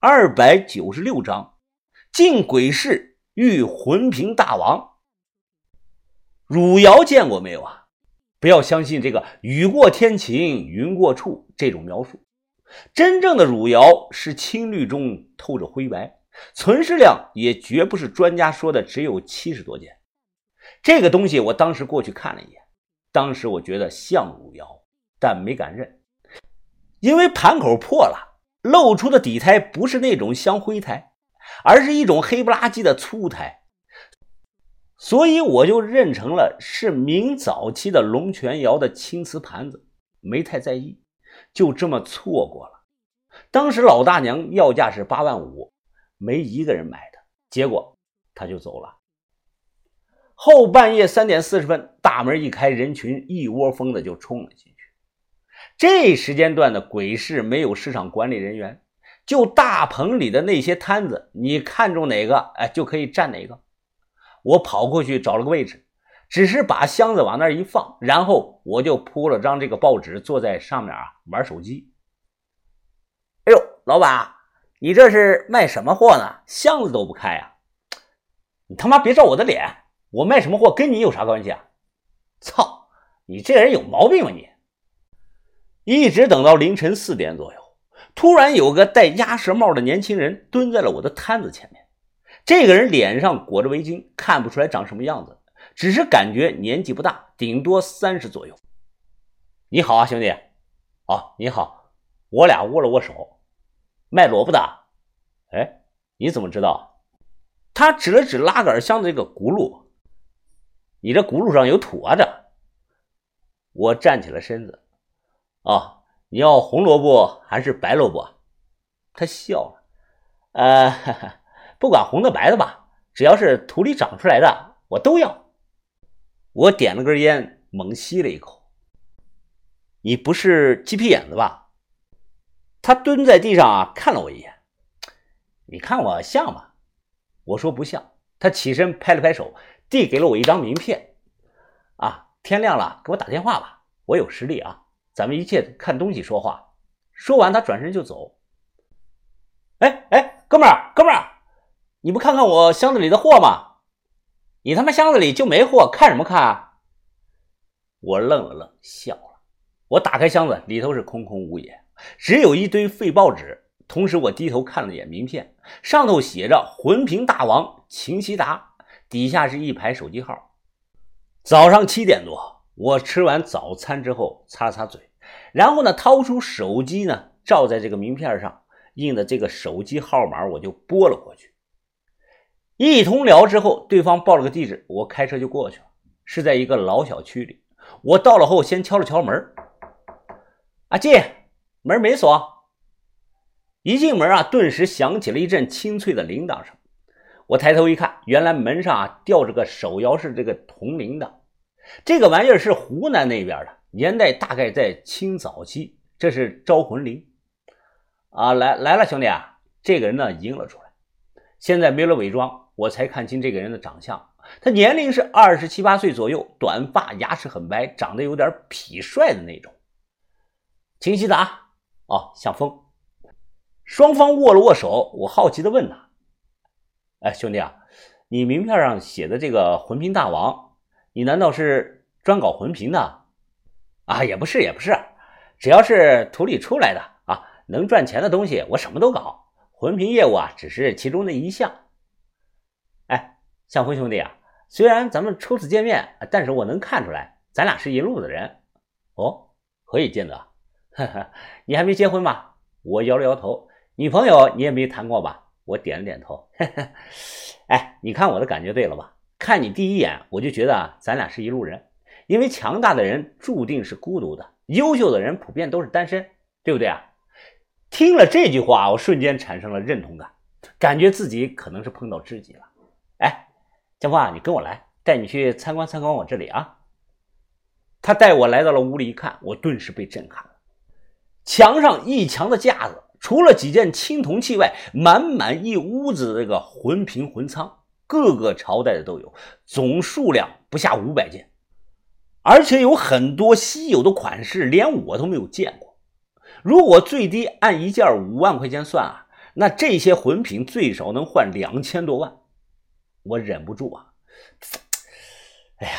二百九十六章，进鬼市遇魂瓶大王。汝窑见过没有啊？不要相信这个“雨过天晴，云过处”这种描述。真正的汝窑是青绿中透着灰白，存世量也绝不是专家说的只有七十多件。这个东西我当时过去看了一眼，当时我觉得像汝窑，但没敢认，因为盘口破了，露出的底胎不是那种香灰胎，而是一种黑不拉几的粗胎，所以我就认成了是明早期的龙泉窑的青瓷盘子，没太在意。就这么错过了。当时老大娘要价是八万五，没一个人买的。结果他就走了。后半夜三点四十分，大门一开，人群一窝蜂的就冲了进去。这时间段的鬼市没有市场管理人员，就大棚里的那些摊子，你看中哪个，哎，就可以占哪个。我跑过去找了个位置。只是把箱子往那一放，然后我就铺了张这个报纸，坐在上面啊玩手机。哎呦，老板，你这是卖什么货呢？箱子都不开呀！你他妈别照我的脸！我卖什么货跟你有啥关系啊？操！你这人有毛病吧你！一直等到凌晨四点左右，突然有个戴鸭舌帽的年轻人蹲在了我的摊子前面。这个人脸上裹着围巾，看不出来长什么样子。只是感觉年纪不大，顶多三十左右。你好啊，兄弟。哦，你好。我俩握了握手。卖萝卜的。哎，你怎么知道？他指了指拉杆箱的这个轱辘。你这轱辘上有土啊！这。我站起了身子。哦，你要红萝卜还是白萝卜？他笑了。呃，不管红的白的吧，只要是土里长出来的，我都要。我点了根烟，猛吸了一口。你不是鸡皮眼子吧？他蹲在地上啊，看了我一眼。你看我像吗？我说不像。他起身拍了拍手，递给了我一张名片。啊，天亮了，给我打电话吧。我有实力啊，咱们一切看东西说话。说完，他转身就走。哎哎，哥们儿，哥们儿，你不看看我箱子里的货吗？你他妈箱子里就没货，看什么看啊？我愣了愣，笑了。我打开箱子，里头是空空无也，只有一堆废报纸。同时，我低头看了眼名片，上头写着“魂瓶大王秦希达”，底下是一排手机号。早上七点多，我吃完早餐之后，擦擦嘴，然后呢，掏出手机呢，照在这个名片上印的这个手机号码，我就拨了过去。一通聊之后，对方报了个地址，我开车就过去了，是在一个老小区里。我到了后，先敲了敲门，阿，进门没锁。一进门啊，顿时响起了一阵清脆的铃铛声。我抬头一看，原来门上啊吊着个手摇式这个铜铃铛，这个玩意儿是湖南那边的，年代大概在清早期。这是招魂铃啊，来来了，兄弟啊，这个人呢迎了出来，现在没了伪装。我才看清这个人的长相，他年龄是二十七八岁左右，短发，牙齿很白，长得有点痞帅的那种。秦希达，哦，向风，双方握了握手。我好奇的问他：“哎，兄弟啊，你名片上写的这个魂瓶大王，你难道是专搞魂瓶的？啊，也不是，也不是，只要是土里出来的啊，能赚钱的东西，我什么都搞。魂瓶业务啊，只是其中的一项。”哎向辉兄弟啊，虽然咱们初次见面，但是我能看出来，咱俩是一路的人。哦，何以见得？哈哈，你还没结婚吧？我摇了摇头。女朋友你也没谈过吧？我点了点头。哎，你看我的感觉对了吧？看你第一眼，我就觉得啊咱俩是一路人。因为强大的人注定是孤独的，优秀的人普遍都是单身，对不对啊？听了这句话，我瞬间产生了认同感，感觉自己可能是碰到知己了。哎。江峰啊，你跟我来，带你去参观参观我这里啊。他带我来到了屋里，一看，我顿时被震撼了。墙上一墙的架子，除了几件青铜器外，满满一屋子的这个魂瓶魂仓，各个朝代的都有，总数量不下五百件，而且有很多稀有的款式，连我都没有见过。如果最低按一件五万块钱算啊，那这些魂品最少能换两千多万。我忍不住啊，哎呀，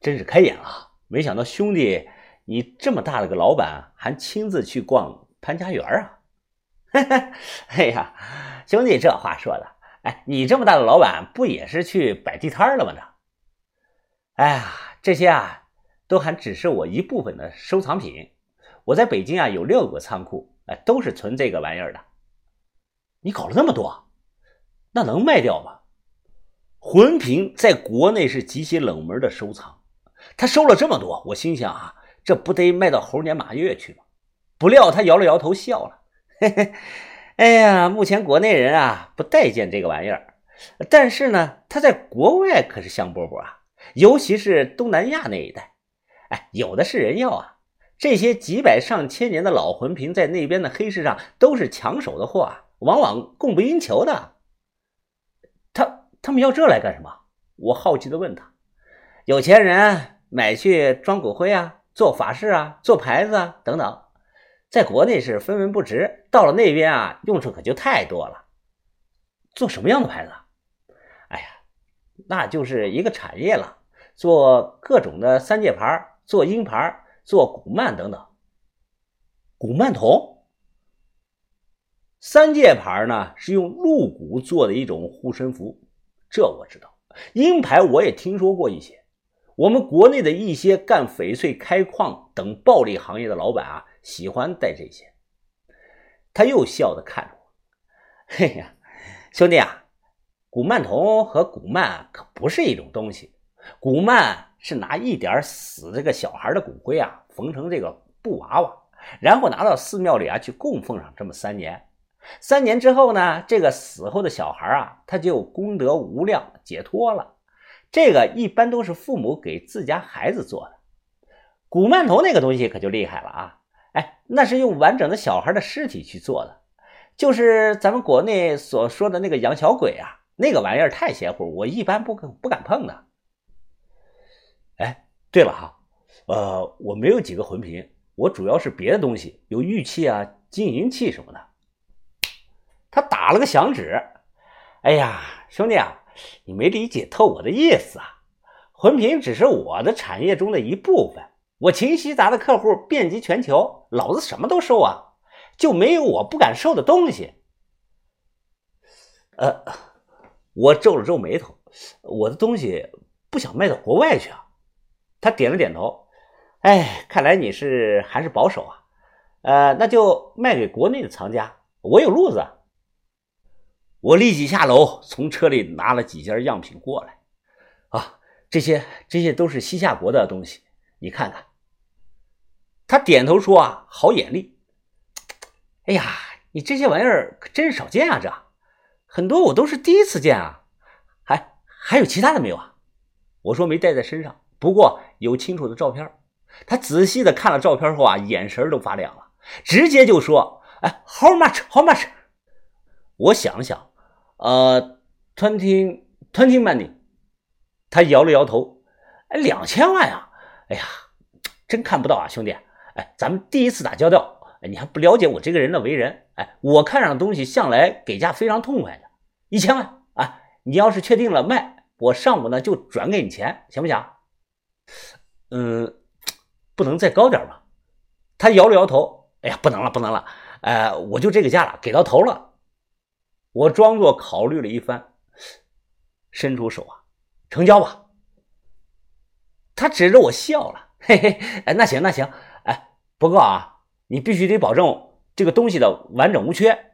真是开眼了！没想到兄弟，你这么大的个老板，还亲自去逛潘家园啊？哎呀，兄弟，这话说的，哎，你这么大的老板，不也是去摆地摊了吗？这，哎呀，这些啊，都还只是我一部分的收藏品。我在北京啊，有六个仓库，哎，都是存这个玩意儿的。你搞了那么多，那能卖掉吗？魂瓶在国内是极其冷门的收藏，他收了这么多，我心想啊，这不得卖到猴年马月去吗？不料他摇了摇头，笑了，嘿嘿，哎呀，目前国内人啊不待见这个玩意儿，但是呢，他在国外可是香饽饽啊，尤其是东南亚那一带，哎，有的是人要啊。这些几百上千年的老魂瓶，在那边的黑市上都是抢手的货啊，往往供不应求的。他他们要这来干什么？我好奇的问他。有钱人买去装骨灰啊，做法事啊，做牌子啊等等，在国内是分文不值，到了那边啊，用处可就太多了。做什么样的牌子？哎呀，那就是一个产业了，做各种的三界牌，做鹰牌。做古曼等等，古曼童三界牌呢是用鹿骨做的一种护身符，这我知道。鹰牌我也听说过一些，我们国内的一些干翡翠开矿等暴利行业的老板啊，喜欢戴这些。他又笑着看着我，嘿呀，兄弟啊，古曼童和古曼可不是一种东西，古曼。是拿一点死这个小孩的骨灰啊，缝成这个布娃娃，然后拿到寺庙里啊去供奉上这么三年。三年之后呢，这个死后的小孩啊，他就功德无量，解脱了。这个一般都是父母给自家孩子做的。古曼头那个东西可就厉害了啊！哎，那是用完整的小孩的尸体去做的，就是咱们国内所说的那个养小鬼啊，那个玩意儿太邪乎，我一般不不敢碰的。哎，对了哈，呃，我没有几个魂瓶，我主要是别的东西，有玉器啊、金银器什么的。他打了个响指，哎呀，兄弟啊，你没理解透我的意思啊！魂瓶只是我的产业中的一部分，我秦西杂的客户遍及全球，老子什么都收啊，就没有我不敢收的东西。呃，我皱了皱眉头，我的东西不想卖到国外去啊。他点了点头，哎，看来你是还是保守啊，呃，那就卖给国内的藏家，我有路子。我立即下楼，从车里拿了几件样品过来。啊，这些这些都是西夏国的东西，你看看。他点头说啊，好眼力。哎呀，你这些玩意儿可真少见啊，这很多我都是第一次见啊。还还有其他的没有啊？我说没带在身上。不过有清楚的照片，他仔细的看了照片后啊，眼神都发亮了，直接就说：“哎，How much? How much？” 我想了想，呃，twenty twenty money。他摇了摇头：“哎，两千万呀！哎呀，真看不到啊，兄弟！哎，咱们第一次打交道，你还不了解我这个人的为人？哎，我看上的东西向来给价非常痛快的，一千万啊！你要是确定了卖，我上午呢就转给你钱，行不行？”嗯，不能再高点吧？他摇了摇头。哎呀，不能了，不能了。哎，我就这个价了，给到头了。我装作考虑了一番，伸出手啊，成交吧。他指着我笑了，嘿嘿。哎，那行那行。哎，不过啊，你必须得保证这个东西的完整无缺。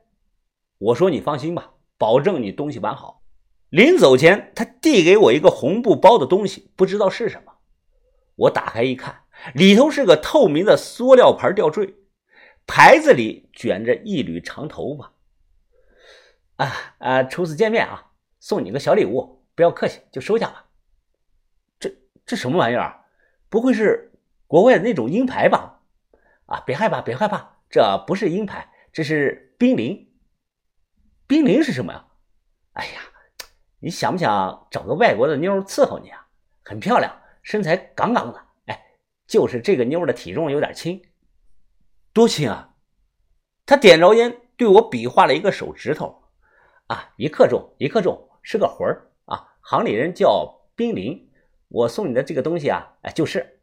我说你放心吧，保证你东西完好。临走前，他递给我一个红布包的东西，不知道是什么。我打开一看，里头是个透明的塑料牌吊坠，牌子里卷着一缕长头发。啊啊！初次见面啊，送你个小礼物，不要客气，就收下吧。这这什么玩意儿？不会是国外的那种鹰牌吧？啊，别害怕，别害怕，这不是鹰牌，这是冰凌。冰凌是什么呀？哎呀，你想不想找个外国的妞伺候你啊？很漂亮。身材杠杠的，哎，就是这个妞的体重有点轻，多轻啊！他点着烟，对我比划了一个手指头，啊，一克重，一克重，是个魂儿啊，行里人叫冰凌。我送你的这个东西啊，哎，就是。